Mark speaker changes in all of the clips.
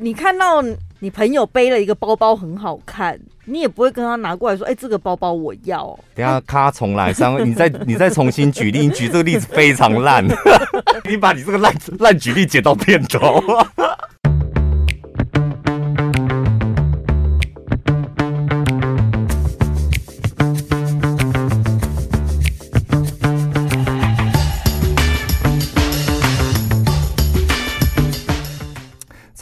Speaker 1: 你看到你朋友背了一个包包很好看，你也不会跟他拿过来说：“哎、这个包包我要。”
Speaker 2: 等下，咔，重来，三位，你再你再重新举例，你举这个例子非常烂，你把你这个烂烂举例剪到片头。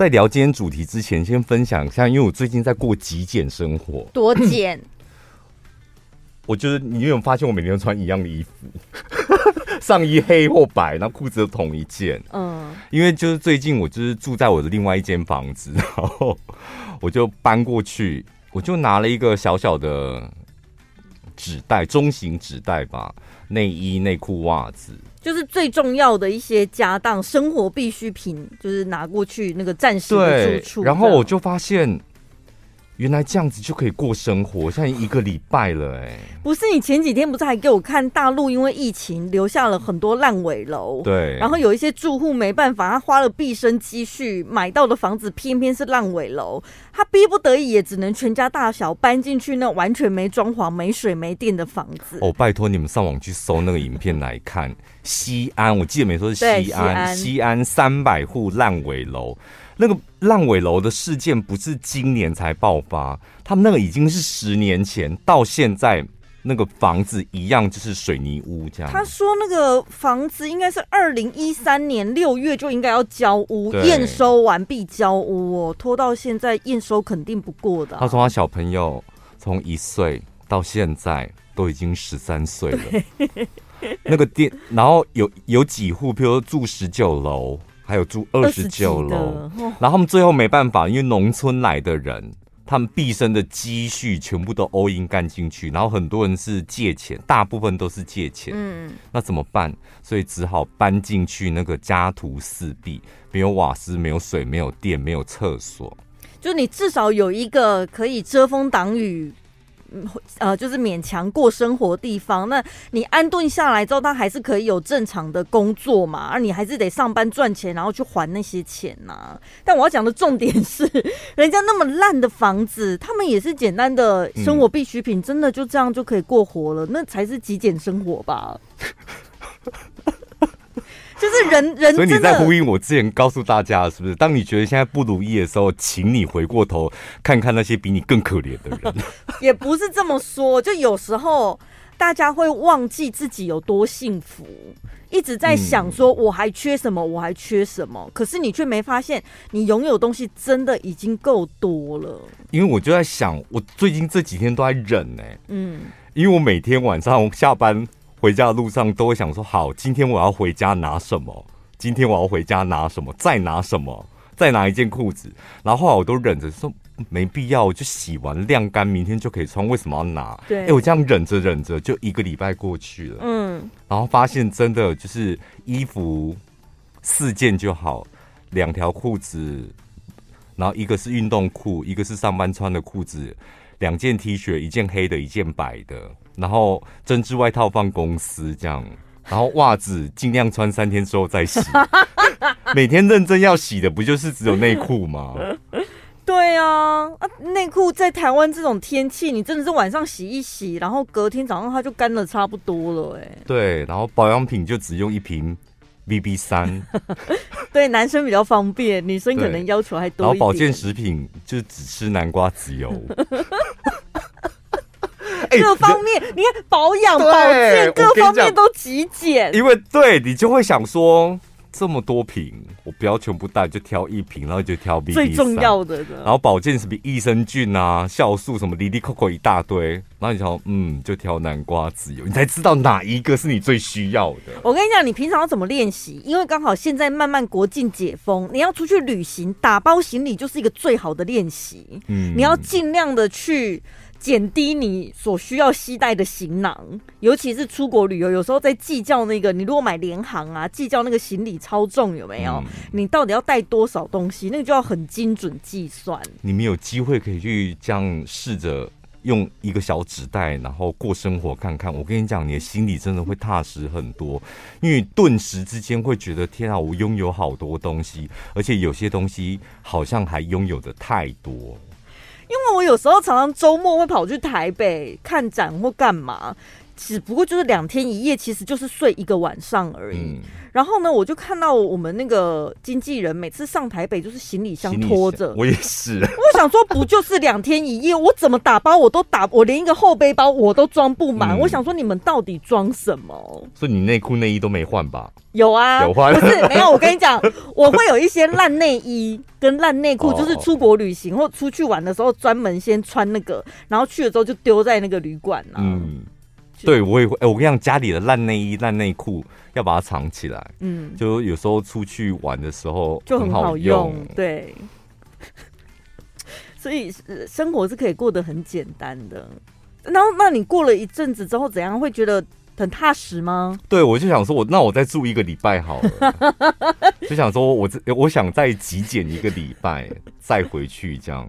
Speaker 2: 在聊今天主题之前，先分享一下，因为我最近在过极简生活。
Speaker 1: 多简？
Speaker 2: 我就是你有没有发现，我每天都穿一样的衣服，上衣黑或白，然后裤子都同一件。嗯，因为就是最近我就是住在我的另外一间房子，然后我就搬过去，我就拿了一个小小的纸袋，中型纸袋吧，内衣、内裤、袜子。
Speaker 1: 就是最重要的一些家当、生活必需品，就是拿过去那个暂时的住处。
Speaker 2: 然后我就发现。原来这样子就可以过生活，现在一个礼拜了哎、欸。
Speaker 1: 不是你前几天不是还给我看大陆因为疫情留下了很多烂尾楼？
Speaker 2: 对。
Speaker 1: 然后有一些住户没办法，他花了毕生积蓄买到的房子偏偏是烂尾楼，他逼不得已也只能全家大小搬进去那完全没装潢、没水没电的房子。
Speaker 2: 哦，拜托你们上网去搜那个影片来看，西安我记得没错是西安，西安三百户烂尾楼。那个烂尾楼的事件不是今年才爆发，他们那个已经是十年前，到现在那个房子一样就是水泥屋这样。
Speaker 1: 他说那个房子应该是二零一三年六月就应该要交屋，验收完毕交屋哦，拖到现在验收肯定不过的啊。
Speaker 2: 他说他小朋友从一岁到现在都已经十三岁了，那个店，然后有有几户，比如说住十九楼。还有住二十九楼，然后他们最后没办法，因为农村来的人，他们毕生的积蓄全部都 all in 干进去，然后很多人是借钱，大部分都是借钱。嗯，那怎么办？所以只好搬进去那个家徒四壁，没有瓦斯，没有水，没有电，没有厕所。
Speaker 1: 就你至少有一个可以遮风挡雨。呃，就是勉强过生活的地方。那你安顿下来之后，他还是可以有正常的工作嘛？而你还是得上班赚钱，然后去还那些钱呐、啊。但我要讲的重点是，人家那么烂的房子，他们也是简单的生活必需品，嗯、真的就这样就可以过活了，那才是极简生活吧。就是人人，
Speaker 2: 所以你在呼应我之前告诉大家是不是？当你觉得现在不如意的时候，请你回过头看看那些比你更可怜的人。
Speaker 1: 也不是这么说，就有时候大家会忘记自己有多幸福，一直在想说我还缺什么，我还缺什么，可是你却没发现你拥有东西真的已经够多了。
Speaker 2: 因为我就在想，我最近这几天都在忍呢、欸。嗯，因为我每天晚上下班。回家的路上都会想说：好，今天我要回家拿什么？今天我要回家拿什么？再拿什么？再拿一件裤子。然后后来我都忍着说没必要，我就洗完晾干，明天就可以穿。为什么要拿？对，哎、欸，我这样忍着忍着，就一个礼拜过去了。嗯，然后发现真的就是衣服四件就好，两条裤子，然后一个是运动裤，一个是上班穿的裤子，两件 T 恤，一件黑的，一件白的。然后针织外套放公司这样，然后袜子尽量穿三天之后再洗。每天认真要洗的不就是只有内裤吗？
Speaker 1: 对啊，啊，内裤在台湾这种天气，你真的是晚上洗一洗，然后隔天早上它就干了差不多了哎。
Speaker 2: 对，然后保养品就只用一瓶 BB 三。
Speaker 1: 对，男生比较方便，女生可能要求还多一点。
Speaker 2: 然后保健食品就只吃南瓜籽油。
Speaker 1: 各方面，欸、你看保养、保健各方面都极简。
Speaker 2: 因为对你就会想说，这么多瓶，我不要全部带，就挑一瓶，然后就挑 BB3，
Speaker 1: 最重要的。
Speaker 2: 然后保健什么益生菌啊、酵素什么，滴滴扣扣一大堆。然后你想，嗯，就挑南瓜籽油，你才知道哪一个是你最需要的。
Speaker 1: 我跟你讲，你平常要怎么练习？因为刚好现在慢慢国境解封，你要出去旅行，打包行李就是一个最好的练习。嗯，你要尽量的去。减低你所需要携带的行囊，尤其是出国旅游，有时候在计较那个，你如果买联航啊，计较那个行李超重有没有？嗯、你到底要带多少东西？那个就要很精准计算。
Speaker 2: 你们有机会可以去这样试着用一个小纸袋，然后过生活看看。我跟你讲，你的心里真的会踏实很多，因为顿时之间会觉得天啊，我拥有好多东西，而且有些东西好像还拥有的太多。
Speaker 1: 因为我有时候常常周末会跑去台北看展或干嘛。只不过就是两天一夜，其实就是睡一个晚上而已。嗯、然后呢，我就看到我们那个经纪人每次上台北，就是行李箱拖着。
Speaker 2: 我也是。
Speaker 1: 我想说，不就是两天一夜？我怎么打包我都打，我连一个后背包我都装不满。嗯、我想说，你们到底装什么？
Speaker 2: 所以你内裤内衣都没换吧？
Speaker 1: 有啊，
Speaker 2: 有换。
Speaker 1: 不是 没有，我跟你讲，我会有一些烂内衣跟烂内裤，就是出国旅行或出去玩的时候，专门先穿那个，然后去了之后就丢在那个旅馆了。嗯。
Speaker 2: 对，我也会。哎，我跟你讲，家里的烂内衣、烂内裤要把它藏起来。嗯，就有时候出去玩的时候
Speaker 1: 就很好用。对，所以生活是可以过得很简单的。然后，那你过了一阵子之后，怎样会觉得很踏实吗？
Speaker 2: 对，我就想说我，我那我再住一个礼拜好了。就想说我这，我想再极简一个礼拜，再回去这样。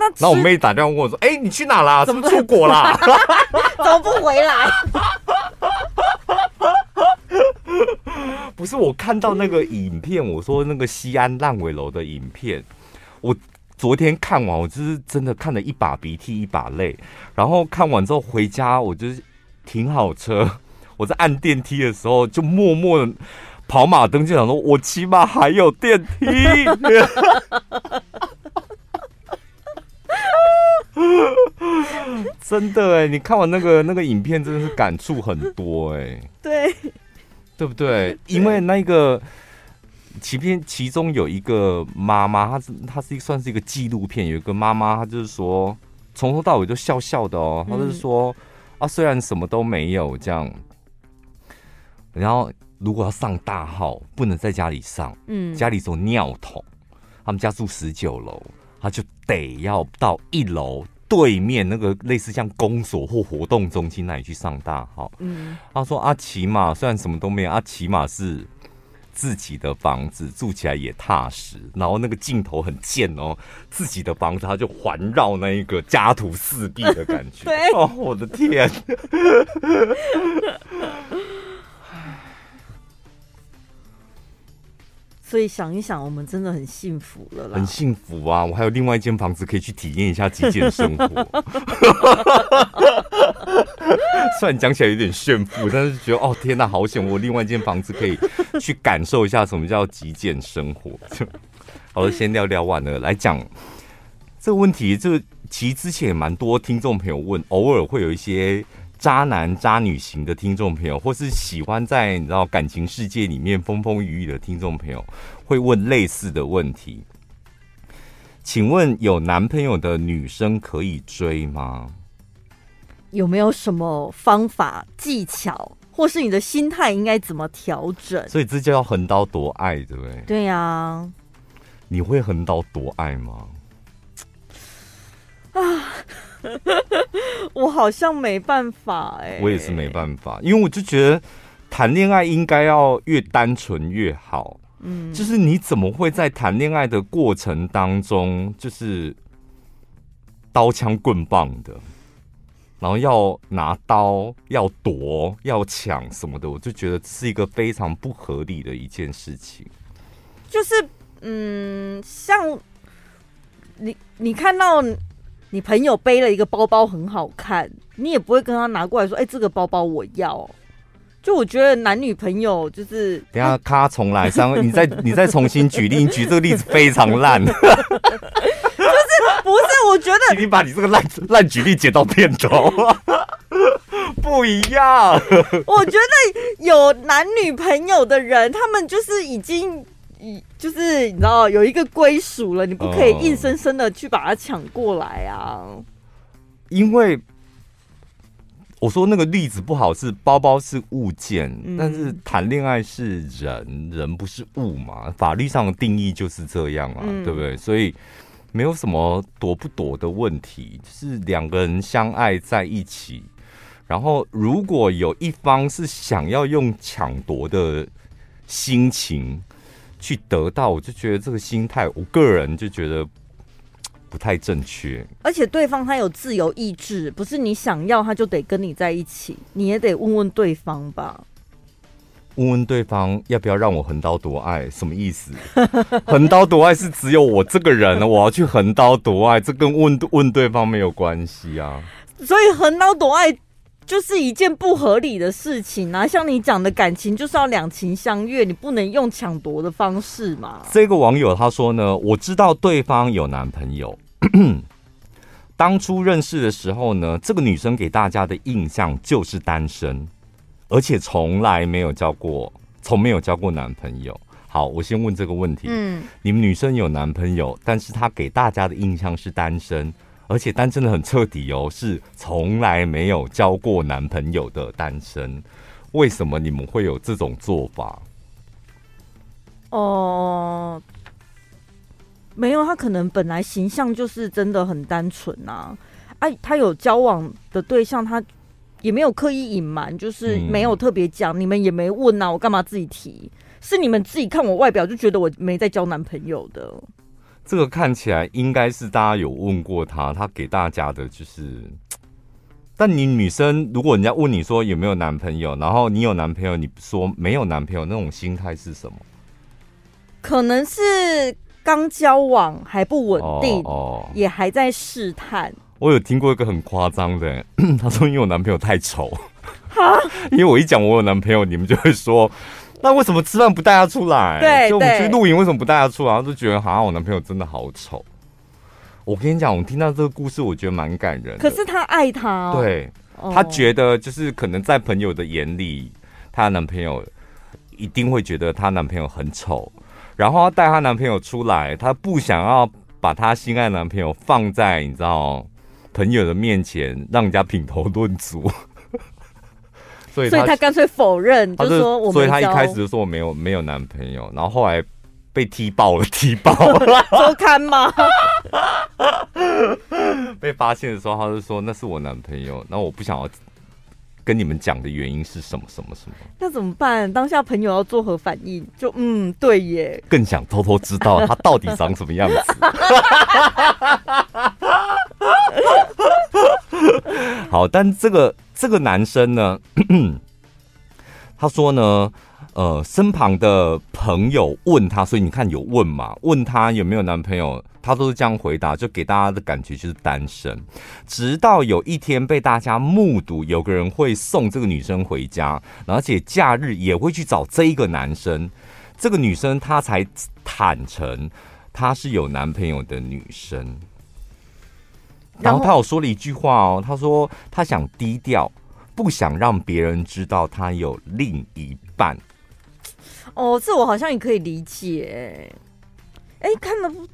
Speaker 2: 那那我妹打电话问我说：“哎、欸，你去哪啦？怎么出国啦？
Speaker 1: 怎么不回来？”
Speaker 2: 不是，我看到那个影片，我说那个西安烂尾楼的影片，我昨天看完，我就是真的看了一把鼻涕一把泪。然后看完之后回家，我就是停好车，我在按电梯的时候就默默的跑马灯，就想说我起码还有电梯。真的哎，你看完那个那个影片，真的是感触很多哎。
Speaker 1: 对，
Speaker 2: 对不对？因为那个其片其中有一个妈妈，她是她是一算是一个纪录片，有一个妈妈，她就是说从头到尾都笑笑的哦。她就是说啊，虽然什么都没有这样，然后如果要上大号，不能在家里上，嗯，家里走尿桶，他们家住十九楼。他就得要到一楼对面那个类似像公所或活动中心那里去上大号。嗯，他说啊，起码虽然什么都没有，啊，起码是自己的房子，住起来也踏实。然后那个镜头很贱哦，自己的房子，他就环绕那一个家徒四壁的感觉。
Speaker 1: 对，
Speaker 2: 哦，我的天。
Speaker 1: 所以想一想，我们真的很幸福了啦。
Speaker 2: 很幸福啊！我还有另外一间房子可以去体验一下极简生活。虽然讲起来有点炫富，但是觉得哦天哪，好险！我另外一间房子可以去感受一下什么叫极简生活。好了，先聊聊完了，来讲这个问题。这个其实之前也蛮多听众朋友问，偶尔会有一些。渣男渣女型的听众朋友，或是喜欢在你知道感情世界里面风风雨雨的听众朋友，会问类似的问题。请问有男朋友的女生可以追吗？
Speaker 1: 有没有什么方法技巧，或是你的心态应该怎么调整？
Speaker 2: 所以这就要横刀夺爱，对不对？
Speaker 1: 对呀、啊。
Speaker 2: 你会横刀夺爱吗？
Speaker 1: 啊。我好像没办法哎、欸，
Speaker 2: 我也是没办法，因为我就觉得谈恋爱应该要越单纯越好。嗯，就是你怎么会在谈恋爱的过程当中，就是刀枪棍棒的，然后要拿刀、要夺、要抢什么的，我就觉得是一个非常不合理的一件事情。
Speaker 1: 就是，嗯，像你，你看到。你朋友背了一个包包很好看，你也不会跟他拿过来说：“哎、欸，这个包包我要。”就我觉得男女朋友就是，
Speaker 2: 等下咔重来，三位，你再你再重新举例，你举这个例子非常烂。就是
Speaker 1: 不是？我觉得，
Speaker 2: 请你把你这个烂烂举例剪到片头，不一样。
Speaker 1: 我觉得有男女朋友的人，他们就是已经。就是你知道有一个归属了，你不可以硬生生的去把它抢过来啊！
Speaker 2: 因为我说那个例子不好，是包包是物件，嗯、但是谈恋爱是人，人不是物嘛？法律上的定义就是这样啊，嗯、对不对？所以没有什么躲不躲的问题，就是两个人相爱在一起，然后如果有一方是想要用抢夺的心情。去得到，我就觉得这个心态，我个人就觉得，不太正确。
Speaker 1: 而且对方他有自由意志，不是你想要他就得跟你在一起，你也得问问对方吧。
Speaker 2: 问问对方要不要让我横刀夺爱，什么意思？横刀夺爱是只有我这个人，我要去横刀夺爱，这跟问问对方没有关系啊。
Speaker 1: 所以横刀夺爱就是一件不合理的事情啊！像你讲的感情就是要两情相悦，你不能用抢夺的方式嘛。
Speaker 2: 这个网友他说呢，我知道对方有男朋友，当初认识的时候呢，这个女生给大家的印象就是单身。而且从来没有交过，从没有交过男朋友。好，我先问这个问题：嗯，你们女生有男朋友，但是她给大家的印象是单身，而且单身的很彻底哦，是从来没有交过男朋友的单身。为什么你们会有这种做法？
Speaker 1: 哦，没有，他可能本来形象就是真的很单纯啊。哎、啊，他有交往的对象，他。也没有刻意隐瞒，就是没有特别讲，嗯，你们也没问呐，我干嘛自己提？是你们自己看我外表就觉得我没在交男朋友的。
Speaker 2: 这个看起来应该是大家有问过他，他给大家的就是。但你女生，如果人家问你说有没有男朋友，然后你有男朋友，你说没有男朋友，那种心态是什么？
Speaker 1: 可能是刚交往还不稳定，哦，也还在试探。
Speaker 2: 我有听过一个很夸张的，他说因为我男朋友太丑，哈，因为我一讲我有男朋友，你们就会说，那为什么吃饭不带他出来？
Speaker 1: 对，
Speaker 2: 就我们去露营为什么不带他出来？然后就觉得好像我男朋友真的好丑。我跟你讲，我听到这个故事，我觉得蛮感人的。
Speaker 1: 可是他爱他，哦，
Speaker 2: 对，他觉得就是可能在朋友的眼里，她的男朋友一定会觉得她男朋友很丑，然后要带她男朋友出来，她不想要把她心爱的男朋友放在你知道。朋友的面前让人家品头论足，所以他所以
Speaker 1: 他干脆否认，就说我，
Speaker 2: 所以他一开始就说我没有没有男朋友，然后后来被踢爆了，踢爆了，
Speaker 1: 周刊吗？
Speaker 2: 被发现的时候，他就说那是我男朋友，那我不想要跟你们讲的原因是什么什么什么？
Speaker 1: 那怎么办？当下朋友要作何反应？就嗯，对耶，
Speaker 2: 更想偷偷知道他到底长什么样子。好，但这个这个男生呢，他说呢，呃，身旁的朋友问他，所以你看有问嘛？问他有没有男朋友，他都是这样回答，就给大家的感觉就是单身。直到有一天被大家目睹，有个人会送这个女生回家，而且假日也会去找这一个男生，这个女生她才坦诚她是有男朋友的女生。然后他有说了一句话哦，他说他想低调，不想让别人知道他有另一半。
Speaker 1: 哦，这我好像也可以理解。哎，看了不，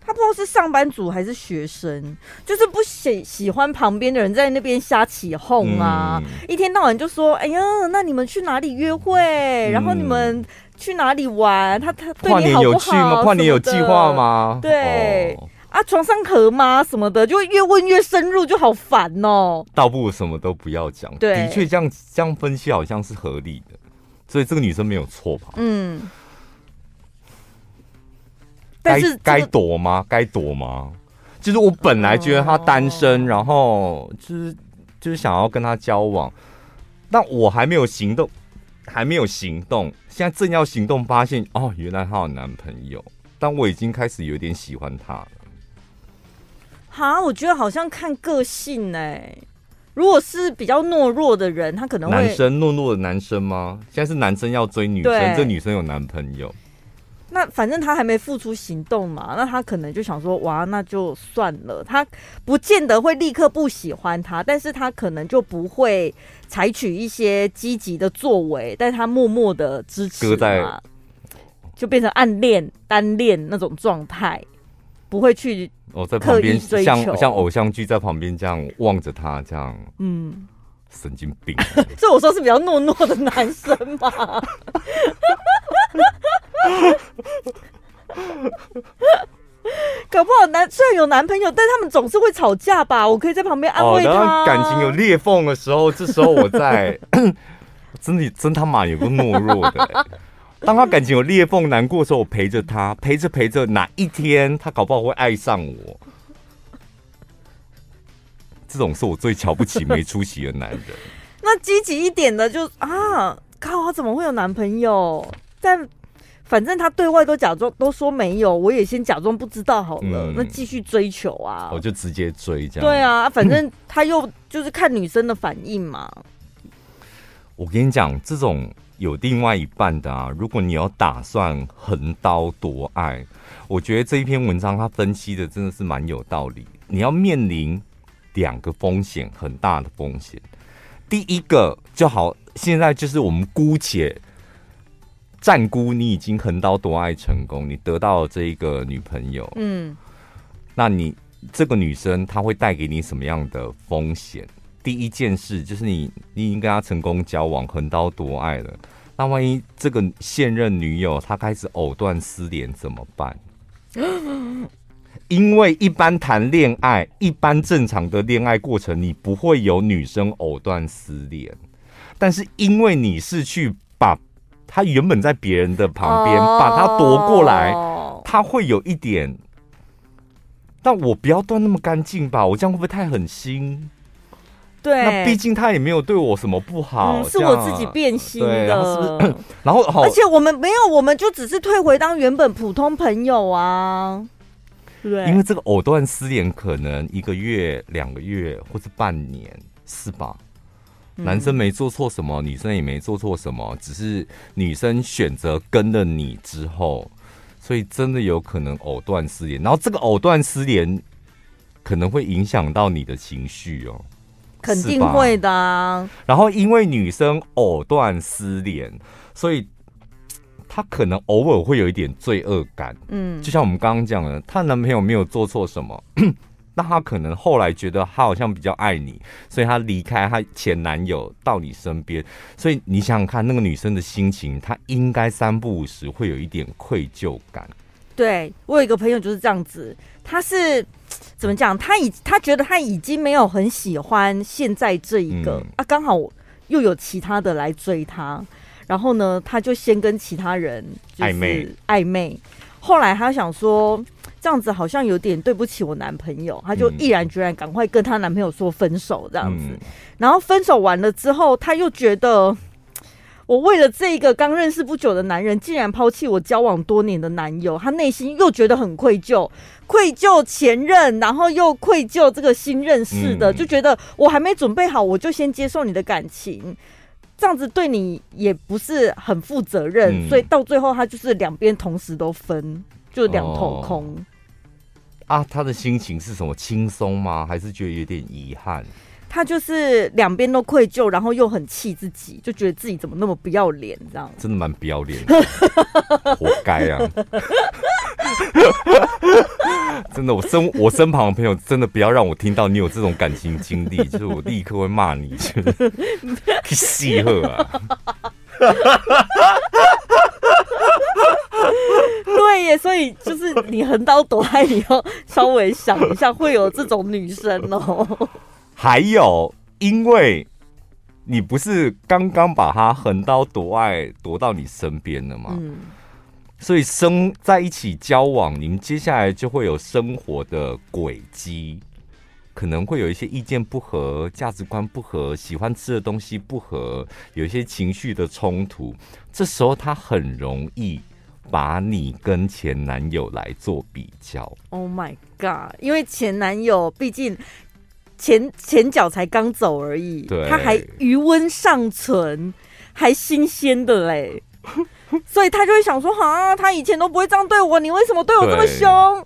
Speaker 1: 他不知道是上班族还是学生，就是不喜喜欢旁边的人在那边瞎起哄啊，嗯、一天到晚就说：“哎呀，那你们去哪里约会？嗯、然后你们去哪里玩？他他对你好不好？跨年有去吗？
Speaker 2: 跨年有计划吗？
Speaker 1: 对。哦”啊，床上合吗？什么的，就越问越深入，就好烦哦。
Speaker 2: 倒不如什么都不要讲。对，的确这样这样分析好像是合理的，所以这个女生没有错吧？嗯。但是该躲吗？该躲吗？就是我本来觉得他单身，哦、然后就是就是想要跟他交往，但我还没有行动，还没有行动，现在正要行动，发现哦，原来她有男朋友，但我已经开始有点喜欢他了。
Speaker 1: 哈，我觉得好像看个性哎、欸。如果是比较懦弱的人，他可能会
Speaker 2: 男生懦弱的男生吗？现在是男生要追女生，这女生有男朋友。
Speaker 1: 那反正他还没付出行动嘛，那他可能就想说，哇，那就算了。他不见得会立刻不喜欢他，但是他可能就不会采取一些积极的作为，但他默默的支持嘛，就变成暗恋、单恋那种状态，不会去。
Speaker 2: 我、哦、在旁边像像偶像剧在旁边这样望着他这样，嗯，神经病。
Speaker 1: 所以我说是比较懦弱的男生嘛。搞不好男虽然有男朋友，但他们总是会吵架吧？我可以在旁边安慰他。
Speaker 2: 哦、感情有裂缝的时候，这时候我在 真的真他妈有个懦弱的、欸。当他感情有裂缝、难过的时候，我陪着他，陪着陪着，哪一天他搞不好会爱上我，这种是我最瞧不起没出息的男人。
Speaker 1: 那积极一点的就啊，靠，他怎么会有男朋友？但反正他对外都假装都说没有，我也先假装不知道好了。嗯、那继续追求啊，
Speaker 2: 我就直接追这样。
Speaker 1: 对啊，反正他又就是看女生的反应嘛。
Speaker 2: 我跟你讲，这种有另外一半的啊，如果你有打算横刀夺爱，我觉得这一篇文章他分析的真的是蛮有道理。你要面临两个风险，很大的风险。第一个就好，现在就是我们姑且暂估你已经横刀夺爱成功，你得到了这一个女朋友，嗯，那你这个女生她会带给你什么样的风险？第一件事就是你你已经跟他成功交往，横刀夺爱了，那万一这个现任女友她开始藕断丝连怎么办？因为一般谈恋爱，一般正常的恋爱过程，你不会有女生藕断丝连。但是因为你是去把她原本在别人的旁边，把她夺过来，她会有一点。但我不要断那么干净吧，我这样会不会太狠心？
Speaker 1: 对，
Speaker 2: 那毕竟他也没有对我什么不好，
Speaker 1: 嗯、是我自己变心的。
Speaker 2: 然后，是不是 然后
Speaker 1: 而且我们没有，我们就只是退回当原本普通朋友啊。对，
Speaker 2: 因为这个藕断丝连可能一个月、两个月或者半年，是吧？嗯、男生没做错什么，女生也没做错什么，只是女生选择跟了你之后，所以真的有可能藕断丝连。然后这个藕断丝连可能会影响到你的情绪哦，
Speaker 1: 肯定会的啊。
Speaker 2: 然后因为女生藕断丝连，所以。她可能偶尔会有一点罪恶感，嗯，就像我们刚刚讲的，她男朋友没有做错什么，那她可能后来觉得她好像比较爱你，所以她离开她前男友到你身边，所以你想想看，那个女生的心情，她应该三不五时会有一点愧疚感。
Speaker 1: 对，我有一个朋友就是这样子，他是怎么讲？他已他觉得他已经没有很喜欢现在这一个、嗯、啊，刚好又有其他的来追他。然后呢，他就先跟其他人暧昧暧昧，后来他想说这样子好像有点对不起我男朋友，他就毅然决然赶快跟他男朋友说分手这样子。然后分手完了之后，他又觉得我为了这个刚认识不久的男人，竟然抛弃我交往多年的男友，他内心又觉得很愧疚，愧疚前任，然后又愧疚这个新认识的，就觉得我还没准备好，我就先接受你的感情。这样子对你也不是很负责任，嗯、所以到最后他就是两边同时都分，就两头空。哦、
Speaker 2: 啊，他的心情是什么？轻松吗？还是觉得有点遗憾？
Speaker 1: 他就是两边都愧疚，然后又很气自己，就觉得自己怎么那么不要脸，这样
Speaker 2: 真的蛮不要脸的，活该啊！真的，我身我身旁的朋友，真的不要让我听到你有这种感情经历，就是我立刻会骂你，就是去死啊！
Speaker 1: 对耶，所以就是你横刀夺爱，你要稍微想一下，会有这种女生哦。
Speaker 2: 还有，因为你不是刚刚把他横刀夺爱夺到你身边了吗？嗯。所以生在一起交往，你们接下来就会有生活的轨迹，可能会有一些意见不合、价值观不合、喜欢吃的东西不合，有一些情绪的冲突。这时候他很容易把你跟前男友来做比较。
Speaker 1: Oh my god！因为前男友毕竟前前脚才刚走而已，对，他还余温尚存，还新鲜的嘞。所以他就会想说：“啊，他以前都不会这样对我，你为什么对我这么凶？”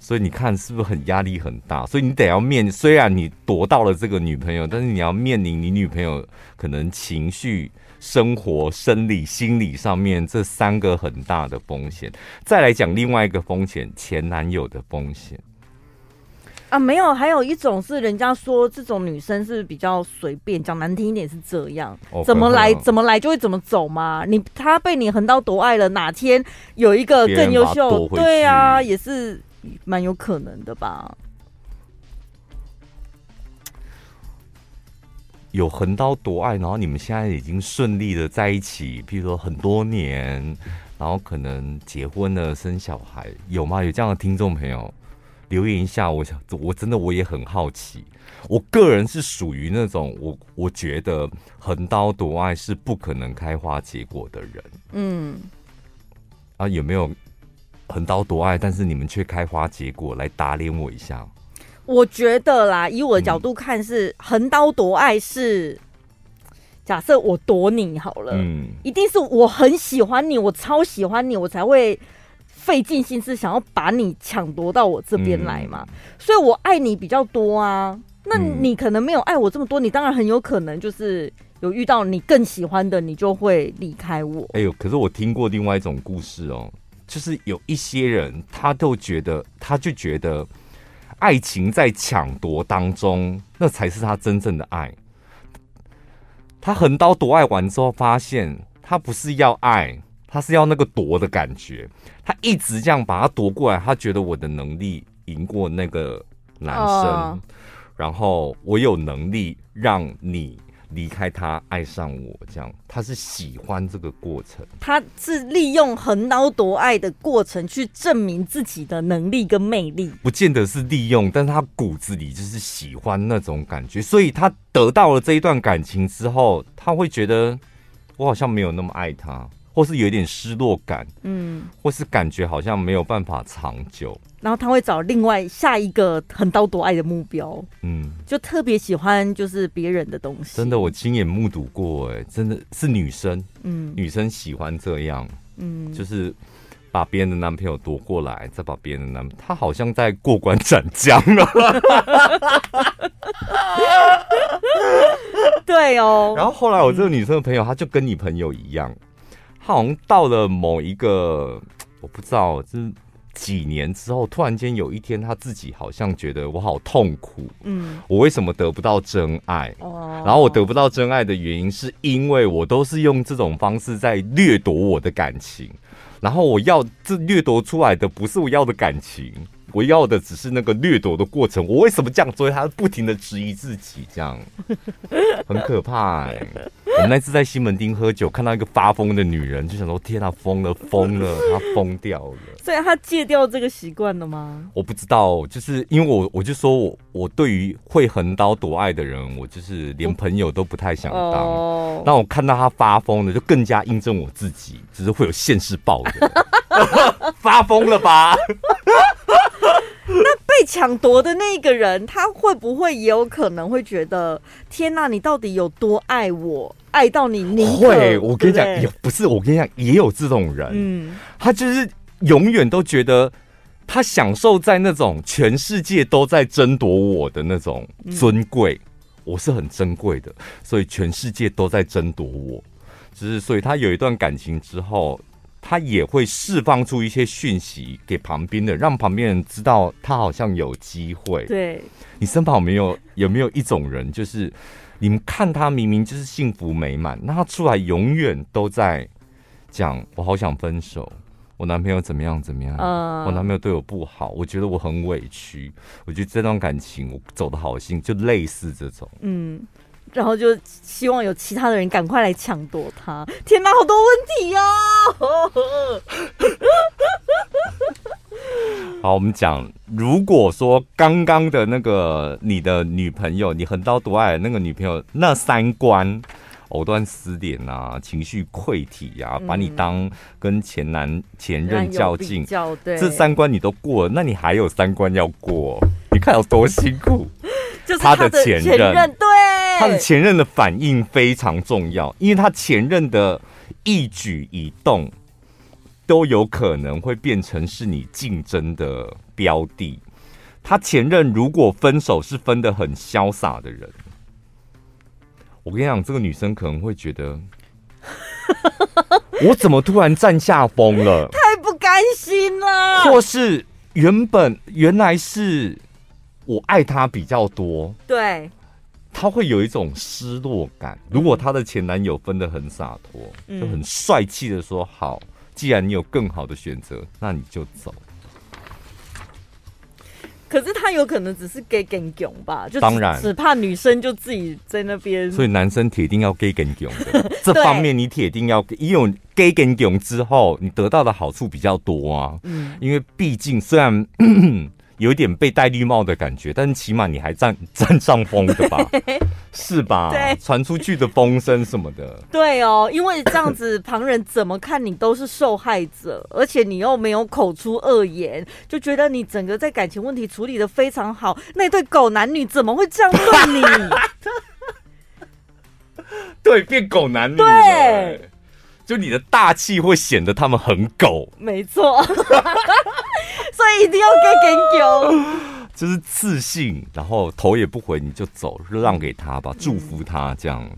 Speaker 2: 所以你看是不是很压力很大？所以你得要面，虽然你夺到了这个女朋友，但是你要面临你女朋友可能情绪、生活、生理、心理上面这三个很大的风险。再来讲另外一个风险，前男友的风险。
Speaker 1: 啊，没有，还有一种是人家说这种女生是比较随便，讲难听一点是这样怎么来怎么来就会怎么走嘛。你他被你横刀夺爱了，哪天有一个更优秀，对啊，也是蛮有可能的吧。
Speaker 2: 有横刀夺爱，然后你们现在已经顺利的在一起，譬如说很多年，然后可能结婚了、生小孩，有吗？有这样的听众朋友？留言一下。我想，我真的我也很好奇。我个人是属于那种我我觉得横刀夺爱是不可能开花结果的人。嗯，啊，有没有横刀夺爱，但是你们却开花结果来打脸我一下？
Speaker 1: 我觉得啦，以我的角度看，是横刀夺爱是假设我夺你好了，嗯，一定是我很喜欢你，我超喜欢你，我才会费尽心思想要把你抢夺到我这边来嘛。嗯，所以我爱你比较多啊。那你可能没有爱我这么多，你当然很有可能就是有遇到你更喜欢的，你就会离开我。
Speaker 2: 哎呦，可是我听过另外一种故事哦，就是有一些人他都觉得，他就觉得爱情在抢夺当中，那才是他真正的爱。他横刀夺爱完之后，发现他不是要爱，他是要那个夺的感觉。他一直这样把他夺过来，他觉得我的能力赢过那个男生。哦然后我有能力让你离开他，爱上我，这样他是喜欢这个过程，
Speaker 1: 他是利用横刀夺爱的过程去证明自己的能力跟魅力，
Speaker 2: 不见得是利用，但是他骨子里就是喜欢那种感觉，所以他得到了这一段感情之后，他会觉得我好像没有那么爱他。或是有一点失落感，嗯，或是感觉好像没有办法长久，
Speaker 1: 然后他会找另外下一个横刀夺爱的目标，嗯，就特别喜欢就是别人的东西。
Speaker 2: 真的，我亲眼目睹过，哎，真的是女生，嗯，女生喜欢这样，嗯，就是把别人的男朋友夺过来，再把别人的男，他好像在过关斩将了。
Speaker 1: 对哦。
Speaker 2: 然后后来我这个女生的朋友，她就跟你朋友一样。他好像到了某一个，我不知道，就是几年之后，突然间有一天，他自己好像觉得我好痛苦，嗯，我为什么得不到真爱？哦，然后我得不到真爱的原因，是因为我都是用这种方式在掠夺我的感情，然后我要这掠夺出来的不是我要的感情。我要的只是那个掠夺的过程，我为什么这样做？他不停的质疑自己，这样 很可怕欸。我们那次在西门町喝酒，看到一个发疯的女人，就想说：天啊，疯了，疯了，她疯掉了。
Speaker 1: 所以她戒掉这个习惯了吗？
Speaker 2: 我不知道，就是因为我我就说我我对于会横刀夺爱的人，我就是连朋友都不太想当。那我看到他发疯了，就更加印证我自己，只是会有现世报的。发疯了吧？
Speaker 1: 那被抢夺的那个人，他会不会也有可能会觉得，天哪，你到底有多爱我？爱到你宁可？
Speaker 2: 会，我跟你讲，也不是，我跟你讲，也有这种人，嗯，他就是永远都觉得他享受在那种全世界都在争夺我的那种尊贵，我是很珍贵的，所以全世界都在争夺我，只是所以他有一段感情之后。他也会释放出一些讯息给旁边的，让旁边人知道他好像有机会。
Speaker 1: 对，
Speaker 2: 你身旁有没有有没有一种人，就是你们看他明明就是幸福美满，那他出来永远都在讲我好想分手，我男朋友怎么样怎么样，嗯，我男朋友对我不好，我觉得我很委屈，我觉得这段感情我走的好心，就类似这种，
Speaker 1: 嗯。然后就希望有其他的人赶快来抢夺他。天哪，好多问题哦！
Speaker 2: 好，我们讲，如果说刚刚的那个你的女朋友，你横刀夺爱的那个女朋友，那三观藕断丝连啊，情绪溃体呀，把你当跟前男前任较劲，这三关你都过了，那你还有三关要过？你看有多辛苦？
Speaker 1: 就是他的前任，前任对。
Speaker 2: 他的前任的反应非常重要，因为他前任的一举一动都有可能会变成是你竞争的标的。他前任如果分手是分的很潇洒的人，我跟你讲，这个女生可能会觉得，我怎么突然占下风了？
Speaker 1: 太不甘心了。
Speaker 2: 或是原本原来是我爱他比较多，
Speaker 1: 对。
Speaker 2: 他会有一种失落感。如果他的前男友分的很洒脱，嗯、就很帅气的说：“好，既然你有更好的选择，那你就走。”
Speaker 1: 可是他有可能只是 gay 跟囧吧？就
Speaker 2: 当然
Speaker 1: 只怕女生就自己在那边。
Speaker 2: 所以男生铁定要 gay 跟囧的，这方面你铁定要因为 gay 跟囧之后，你得到的好处比较多啊。嗯，因为毕竟虽然。有点被戴绿帽的感觉，但是起码你还占占上风的吧？是吧？对，传出去的风声什么的。
Speaker 1: 对哦，因为这样子旁人怎么看你都是受害者，而且你又没有口出恶言，就觉得你整个在感情问题处理的非常好。那对狗男女怎么会这样对你？
Speaker 2: 对，变狗男女了。对，就你的大气会显得他们很狗。
Speaker 1: 没错。所以一定要给给狗，
Speaker 2: 就是自信，然后头也不回你就走，让给他吧，祝福他这样，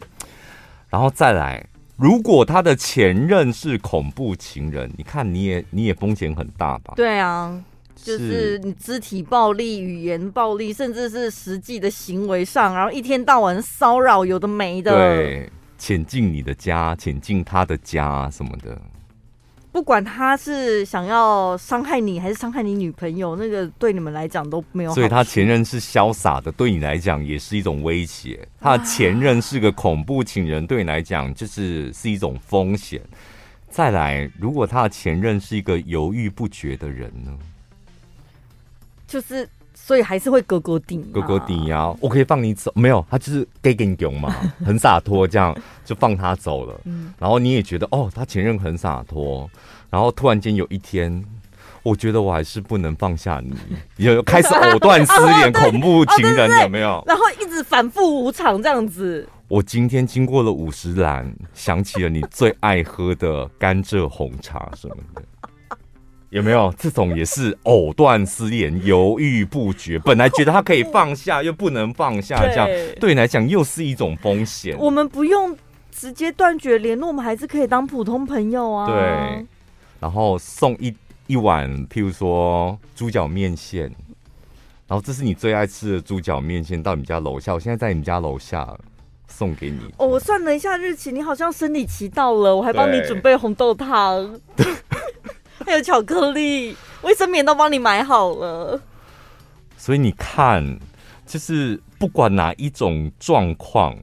Speaker 2: 然后再来，如果他的前任是恐怖情人，你看你也你也风险很大吧？
Speaker 1: 对啊，就是你肢体暴力、语言暴力，甚至是实际的行为上，然后一天到晚骚扰，有的没的，
Speaker 2: 对，潜进你的家，潜进他的家什么的。
Speaker 1: 不管他是想要伤害你还是伤害你女朋友，那个对你们来讲都没有。
Speaker 2: 所以他前任是潇洒的，对你来讲也是一种威胁。他的前任是个恐怖情人，对你来讲就是是一种风险。再来，如果他的前任是一个犹豫不决的人呢？
Speaker 1: 就是。所以还是会勾勾顶，
Speaker 2: 勾勾顶呀！我可以放你走，没有，他就是给给你嘛，很洒脱，这样就放他走了。嗯，然后你也觉得哦，他前任很洒脱，然后突然间有一天，我觉得我还是不能放下你，有开始藕断丝连，恐怖情人有没有？
Speaker 1: 然后一直反复无常这样子。
Speaker 2: 我今天经过了五十岚，想起了你最爱喝的甘蔗红茶什么的。有没有这种也是藕断丝连、犹豫不决？本来觉得他可以放下，又不能放下，这样对你来讲又是一种风险。
Speaker 1: 我们不用直接断绝联络，我们还是可以当普通朋友啊。
Speaker 2: 对，然后送一一碗，譬如说猪脚面线，然后这是你最爱吃的猪脚面线，到你家楼下，我现在在你们家楼下送给你。
Speaker 1: 哦，我算了一下日期，你好像生理期到了，我还帮你准备红豆汤。还有巧克力，卫生棉都帮你买好了。
Speaker 2: 所以你看，就是不管哪一种状况，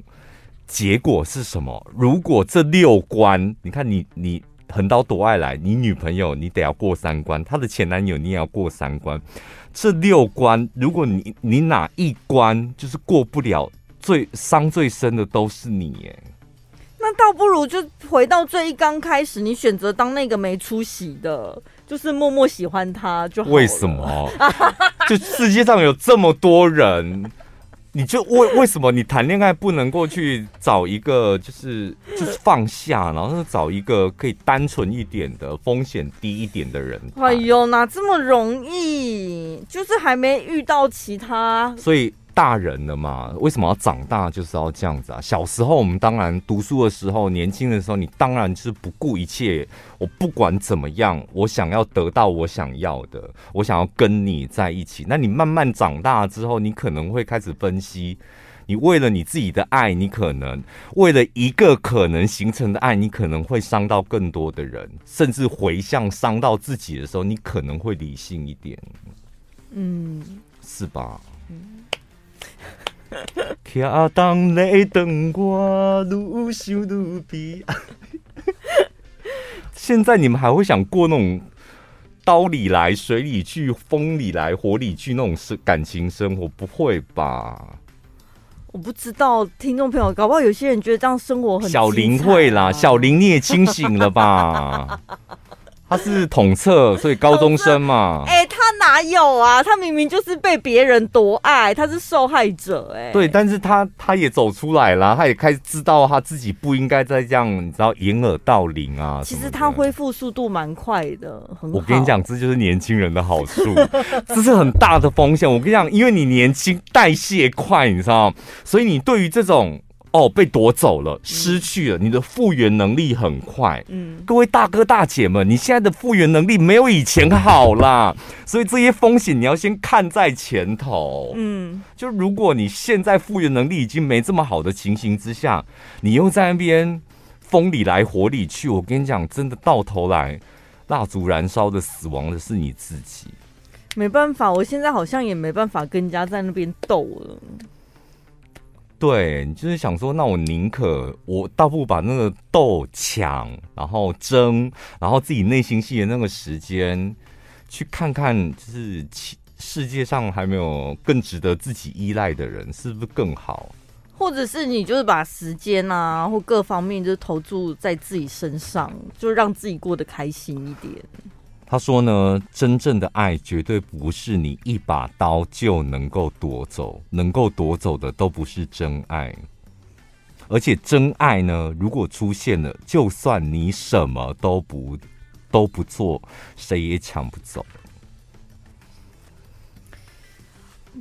Speaker 2: 结果是什么？如果这六关，你看你你横刀夺爱来，你女朋友你得要过三关，她的前男友你也要过三关。这六关，如果你你哪一关就是过不了，最伤最深的都是你耶。
Speaker 1: 那倒不如就回到最一刚开始，你选择当那个没出息的，就是默默喜欢他就好。
Speaker 2: 为什么？就世界上有这么多人，你就为为什么你谈恋爱不能够去找一个就是就是放下，然后找一个可以单纯一点的、风险低一点的人？
Speaker 1: 哎呦，哪这么容易？就是还没遇到其他，
Speaker 2: 所以。大人了嘛？为什么要长大？就是要这样子啊！小时候我们当然读书的时候，年轻的时候，你当然就是不顾一切。我不管怎么样，我想要得到我想要的，我想要跟你在一起。那你慢慢长大之后，你可能会开始分析，你为了你自己的爱，你可能为了一个可能形成的爱，你可能会伤到更多的人，甚至回向伤到自己的时候，你可能会理性一点。嗯，是吧？嗯。徛当咧等我，愈想愈悲。现在你们还会想过那种刀里来水里去、风里来火里去那种生感情生活？不会吧？
Speaker 1: 我不知道，听众朋友，搞不好有些人觉得这样生活很、啊……
Speaker 2: 小林会啦，小林你也清醒了吧？他是统测，所以高中生嘛。
Speaker 1: 哎、欸，他哪有啊？他明明就是被别人夺爱，他是受害者哎、欸。
Speaker 2: 对，但是他他也走出来了，他也开始知道他自己不应该再这样，你知道掩耳盗铃啊。
Speaker 1: 其实他恢复速度蛮快的，很。
Speaker 2: 我跟你讲，这就是年轻人的好处，这是很大的风险。我跟你讲，因为你年轻，代谢快，你知道，所以你对于这种。哦，被夺走了，失去了，你的复原能力很快。嗯，各位大哥大姐们，你现在的复原能力没有以前好啦，所以这些风险你要先看在前头。嗯，就如果你现在复原能力已经没这么好的情形之下，你又在那边风里来火里去，我跟你讲，真的到头来蜡烛燃烧的死亡的是你自己。
Speaker 1: 没办法，我现在好像也没办法跟人家在那边斗了。
Speaker 2: 对，你就是想说，那我宁可我倒不把那个斗抢，然后争，然后自己内心戏的那个时间，去看看就是世界上还没有更值得自己依赖的人，是不是更好？
Speaker 1: 或者是你就是把时间啊，或各方面就是投注在自己身上，就让自己过得开心一点。
Speaker 2: 他说呢，真正的爱绝对不是你一把刀就能够夺走，能够夺走的都不是真爱。而且真爱呢，如果出现了，就算你什么都不都不做，谁也抢不走。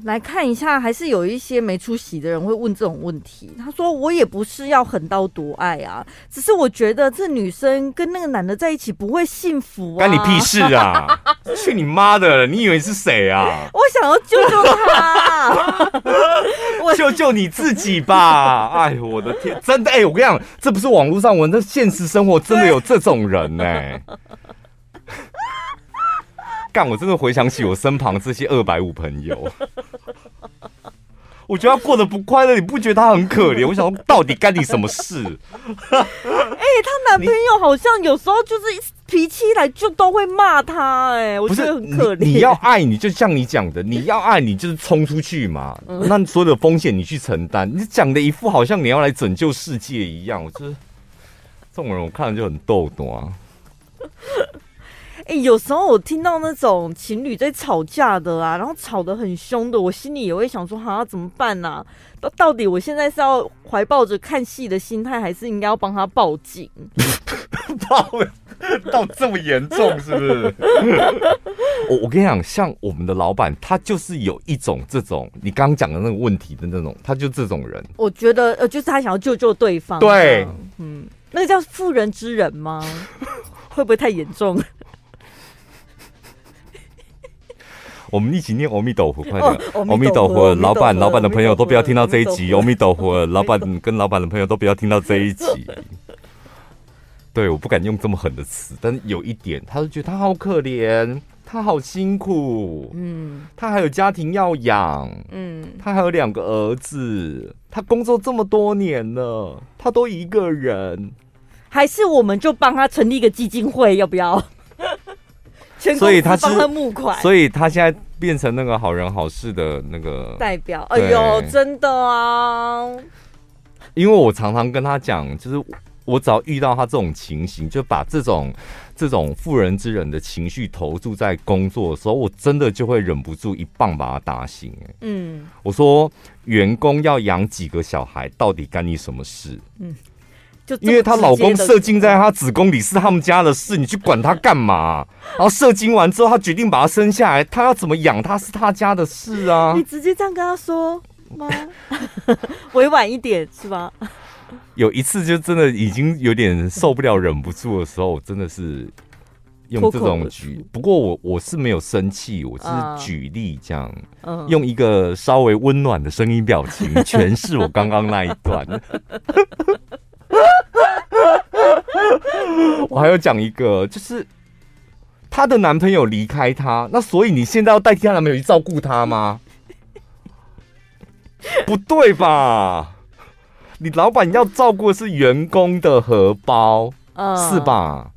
Speaker 1: 来看一下，还是有一些没出息的人会问这种问题。他说：“我也不是要横刀夺爱啊，只是我觉得这女生跟那个男的在一起不会幸福啊。”
Speaker 2: 关你屁事啊！去你妈的！你以为是谁啊？
Speaker 1: 我想要救救他，
Speaker 2: 我救救你自己吧！哎呦，我的天，真的哎，我跟你讲，这不是网络上文，这现实生活真的有这种人呢、欸。干！我真的回想起我身旁这些二百五朋友，我觉得他过得不快乐，你不觉得他很可怜？我想说，到底干你什么事？
Speaker 1: 哎、欸，她男朋友好像有时候就是脾气来就都会骂他，哎，我觉得很可怜。
Speaker 2: 你要爱，你就像你讲的，你要爱，你就是冲出去嘛。嗯、那所有的风险你去承担。你讲的一副好像你要来拯救世界一样，我就是这种人，我看着就很逗懂啊。
Speaker 1: 哎、欸，有时候我听到那种情侣在吵架的啊，然后吵得很凶的，我心里也会想说，好像怎么办呢、啊？到到底我现在是要怀抱着看戏的心态，还是应该要帮他报警？
Speaker 2: 报到这么严重是不是？我我跟你讲，像我们的老板，他就是有一种这种你刚刚讲的那个问题的那种，他就这种人。
Speaker 1: 我觉得呃，就是他想要救救对方。
Speaker 2: 对，
Speaker 1: 嗯，那个叫妇人之仁吗？会不会太严重？
Speaker 2: 我们一起念阿弥陀佛，快点！阿弥陀佛，老板、老板的朋友都不要听到这一集。阿弥陀佛，老板跟老板的朋友都不要听到这一集。对，我不敢用这么狠的词，但是有一点，他就觉得他好可怜，他好辛苦，嗯，他还有家庭要养，嗯，他还有两个儿子，他工作这么多年了，他都一个人，
Speaker 1: 还是我们就帮他成立一个基金会，要不要？
Speaker 2: 所以他是，所以他现在变成那个好人好事的那个
Speaker 1: 代表。哎呦，真的啊！
Speaker 2: 因为我常常跟他讲，就是我只要遇到他这种情形，就把这种这种妇人之仁的情绪投注在工作的时候，我真的就会忍不住一棒把他打醒。嗯，我说员工要养几个小孩，到底干你什么事？嗯。因为她老公射精在她子宫里是他们家的事，你去管他干嘛？然后射精完之后，她决定把他生下来，她要怎么养他是他家的事啊！
Speaker 1: 你直接这样跟他说吗？委婉一点是吧？
Speaker 2: 有一次就真的已经有点受不了、忍不住的时候，我真的是用这种举。不过我我是没有生气，我是举例这样，嗯、用一个稍微温暖的声音表情诠释我刚刚那一段。我还要讲一个，就是她的男朋友离开她，那所以你现在要代替她男朋友去照顾她吗？不对吧？你老板要照顾的是员工的荷包，是吧？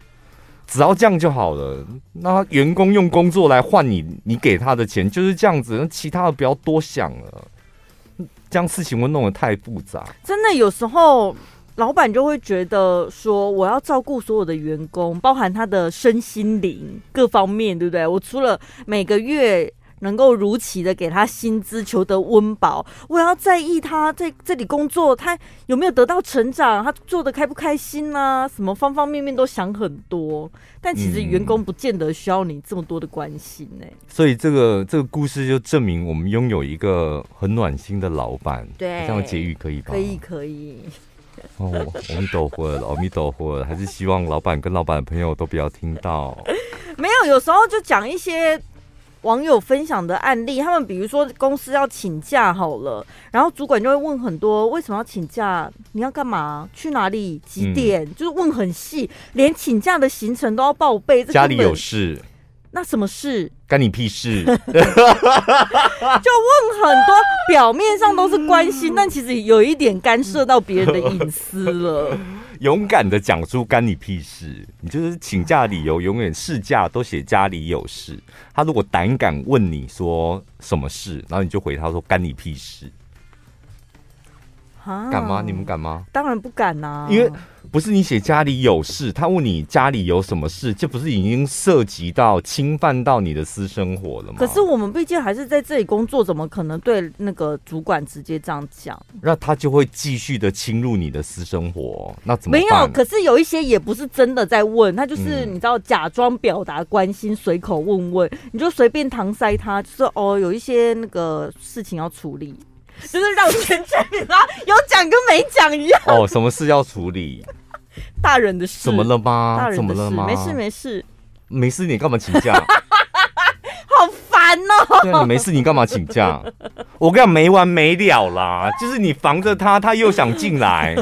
Speaker 2: 只要这样就好了。那员工用工作来换你，你给他的钱就是这样子，那其他的不要多想了，这样事情会弄得太复杂。
Speaker 1: 真的有时候。老板就会觉得说，我要照顾所有的员工，包含他的身心灵各方面，对不对？我除了每个月能够如期的给他薪资，求得温饱，我要在意他在这里工作，他有没有得到成长，他做的开不开心啊？什么方方面面都想很多。但其实员工不见得需要你这么多的关心呢、欸。
Speaker 2: 所以这个这个故事就证明，我们拥有一个很暖心的老
Speaker 1: 板。
Speaker 2: 对，这样结语可以吧？
Speaker 1: 可以，可以。
Speaker 2: 哦，阿弥陀佛，阿弥陀佛，还是希望老板跟老板的朋友都不要听到。
Speaker 1: 没有，有时候就讲一些网友分享的案例，他们比如说公司要请假好了，然后主管就会问很多，为什么要请假？你要干嘛？去哪里？几点？嗯、就是问很细，连请假的行程都要报备。
Speaker 2: 家里有事。
Speaker 1: 那什么事？
Speaker 2: 干你屁事！就
Speaker 1: 问很多，表面上都是关心，但其实有一点干涉到别人的隐私了。
Speaker 2: 勇敢的讲出干你屁事，你就是请假理由永远事假都写家里有事。他如果胆敢问你说什么事，然后你就回他说干你屁事。敢吗？你们敢吗？
Speaker 1: 当然不敢呐、啊，
Speaker 2: 因为不是你写家里有事，他问你家里有什么事，这不是已经涉及到侵犯到你的私生活了吗？
Speaker 1: 可是我们毕竟还是在这里工作，怎么可能对那个主管直接这样讲？
Speaker 2: 那他就会继续的侵入你的私生活，那怎么？
Speaker 1: 没有，可是有一些也不是真的在问，他就是你知道假装表达关心，随、嗯、口问问，你就随便搪塞他，就是哦，有一些那个事情要处理。就是绕圈圈，你知道，有讲跟没讲一样。
Speaker 2: 哦，什么事要处理？
Speaker 1: 大人的事。
Speaker 2: 怎么了吗？
Speaker 1: 大人的事。
Speaker 2: 怎么了吗？
Speaker 1: 没事没事。
Speaker 2: 没事，你干嘛请假？
Speaker 1: 好烦哦！
Speaker 2: 对啊，你没事，你干嘛请假？我跟你讲，没完没了啦！就是你防着他，他又想进来；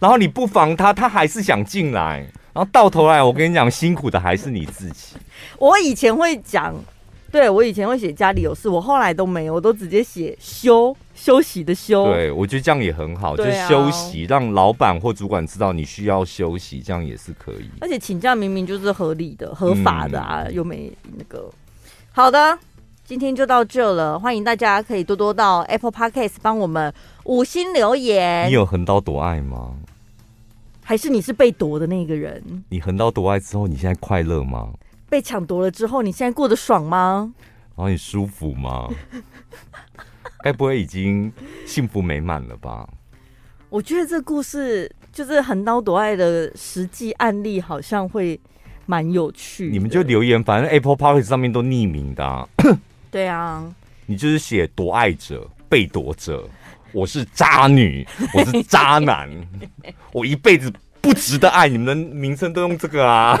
Speaker 2: 然后你不防他，他还是想进来。然后到头来，我跟你讲，辛苦的还是你自己。
Speaker 1: 我以前会讲。对，我以前会写家里有事，我后来都没有，我都直接写休休息的休。
Speaker 2: 对，我觉得这样也很好，啊、就是休息，让老板或主管知道你需要休息，这样也是可以。
Speaker 1: 而且请假明明就是合理的、合法的啊，嗯、又没那个。好的，今天就到这了，欢迎大家可以多多到 Apple Podcast 帮我们五星留言。
Speaker 2: 你有横刀夺爱吗？
Speaker 1: 还是你是被夺的那个人？
Speaker 2: 你横刀夺爱之后，你现在快乐吗？
Speaker 1: 被抢夺了之后，你现在过得爽吗？
Speaker 2: 然后你舒服吗？该不会已经幸福美满了吧？
Speaker 1: 我觉得这故事就是横刀夺爱的实际案例，好像会蛮有趣。
Speaker 2: 你们就留言，反正 Apple Podcast 上面都匿名的啊。
Speaker 1: 对啊，
Speaker 2: 你就是写夺爱者、被夺者，我是渣女，我是渣男，我一辈子。不值得爱，你们的名称都用这个啊，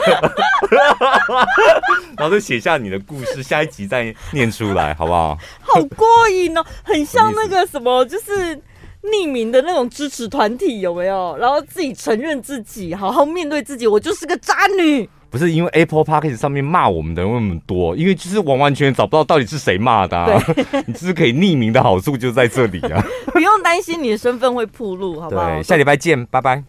Speaker 2: 然后就写下你的故事，下一集再念出来，好不好？
Speaker 1: 好过瘾哦，很像那个什么，就是匿名的那种支持团体，有没有？然后自己承认自己，好好面对自己，我就是个渣女。
Speaker 2: 不是因为 Apple Podcast 上面骂我们的人那么多，因为就是完完全全找不到到底是谁骂的，啊，你就是可以匿名的好处就在这里啊，
Speaker 1: 不用担心你的身份会暴露，好不好？
Speaker 2: 对，下礼拜见，拜拜。